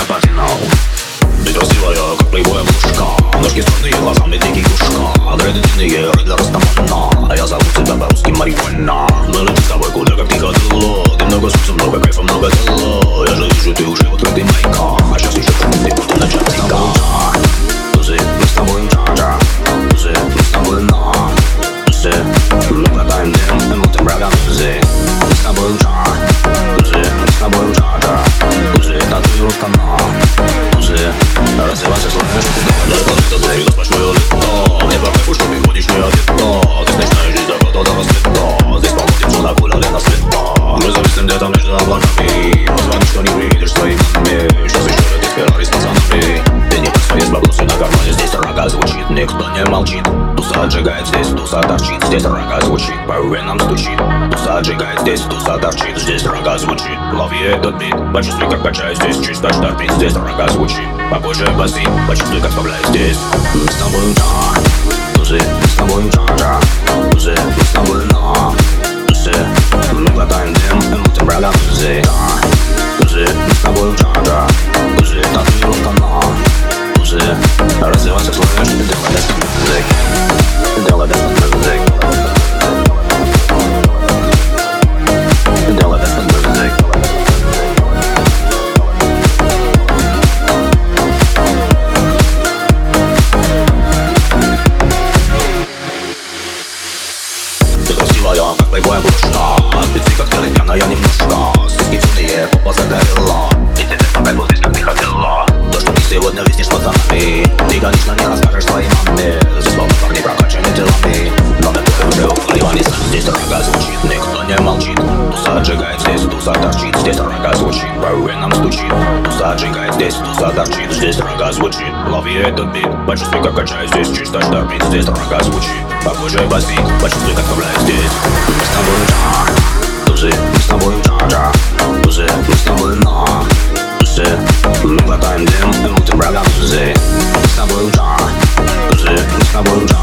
кардинал Ты красивая, как плейбоя мушка Ножки стройные, глазами дикий юшка Дреды длинные, рыдля растаманна А я зову тебя по-русски Марихуана Мы летим с тобой куда как тихо дуло Ты много солнца, много кайфа, много тела. Я же вижу, ты уже в на Тузы, развивайся, слышишь Ты говоришь, это сплошное лицо Мне по кайфу, что ты ходишь не одета Ты не молчит. Туса отжигает здесь, туса торчит. Здесь рога звучит, по венам стучит. Туса отжигает здесь, туса торчит. Здесь рога звучит, лови этот бит. Почувствуй, как качаю здесь, чисто штормит. Здесь рога звучит, побольше басы Почувствуй, как вставляю здесь. Мы с тобой джа, тузы, мы с тобой джа-джа Тузы, мы с тобой Тузы, красивая, как плейбоя грушка Ты как пьяная немножко Сиськи темные, попа загорела И так кайфу здесь, как ты хотела То, что ты сегодня виснешь пацанами Ты, конечно, не расскажешь своей маме Здесь словно парни прокачаны телами Но на ты уже уклеивали сами Здесь рога звучит, никто не молчит Туса отжигает здесь, туса торчит Здесь рога звучит, по венам стучит Туса отжигает здесь, туса торчит Здесь рога звучит, лови этот бит Почувствуй, как качаю здесь, чисто штормит Здесь рога звучит, похоже басит Почувствуй, как вставляю здесь Мы с тобой джа, тузы, мы с тобой джа-джа Тузы, мы с тобой на Тузы, мы глотаем дым И мутим врагам тузы Мы с тобой джа, тузы, мы с тобой джа